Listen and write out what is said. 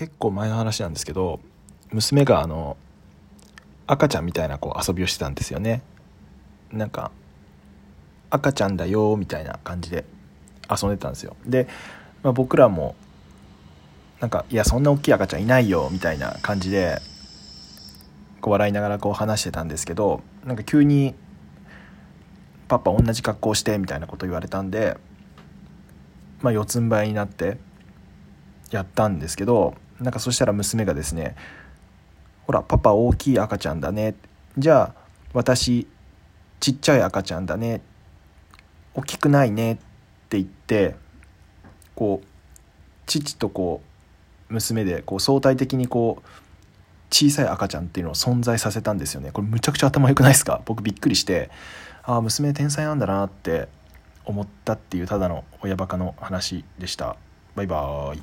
結構前の話なんですけど娘があの赤ちゃんみたいなこう遊びをしてたんですよね。なんか赤ちゃんだよみたいな感じで遊んでたんですよ。で、まあ、僕らもなんかいやそんな大きい赤ちゃんいないよみたいな感じでこう笑いながらこう話してたんですけどなんか急に「パパ同じ格好して」みたいなこと言われたんでまあ四つん這いになってやったんですけどなんかそしたら娘がですね「ほらパパ大きい赤ちゃんだね」じゃあ私ちっちゃい赤ちゃんだね。大きくないねって言ってこう父とこう娘でこう相対的にこう小さい赤ちゃんっていうのを存在させたんですよね。これむちゃくちゃ頭良くないですか？僕びっくりしてああ娘天才なんだなって思ったっていうただの親バカの話でした。バイバーイ。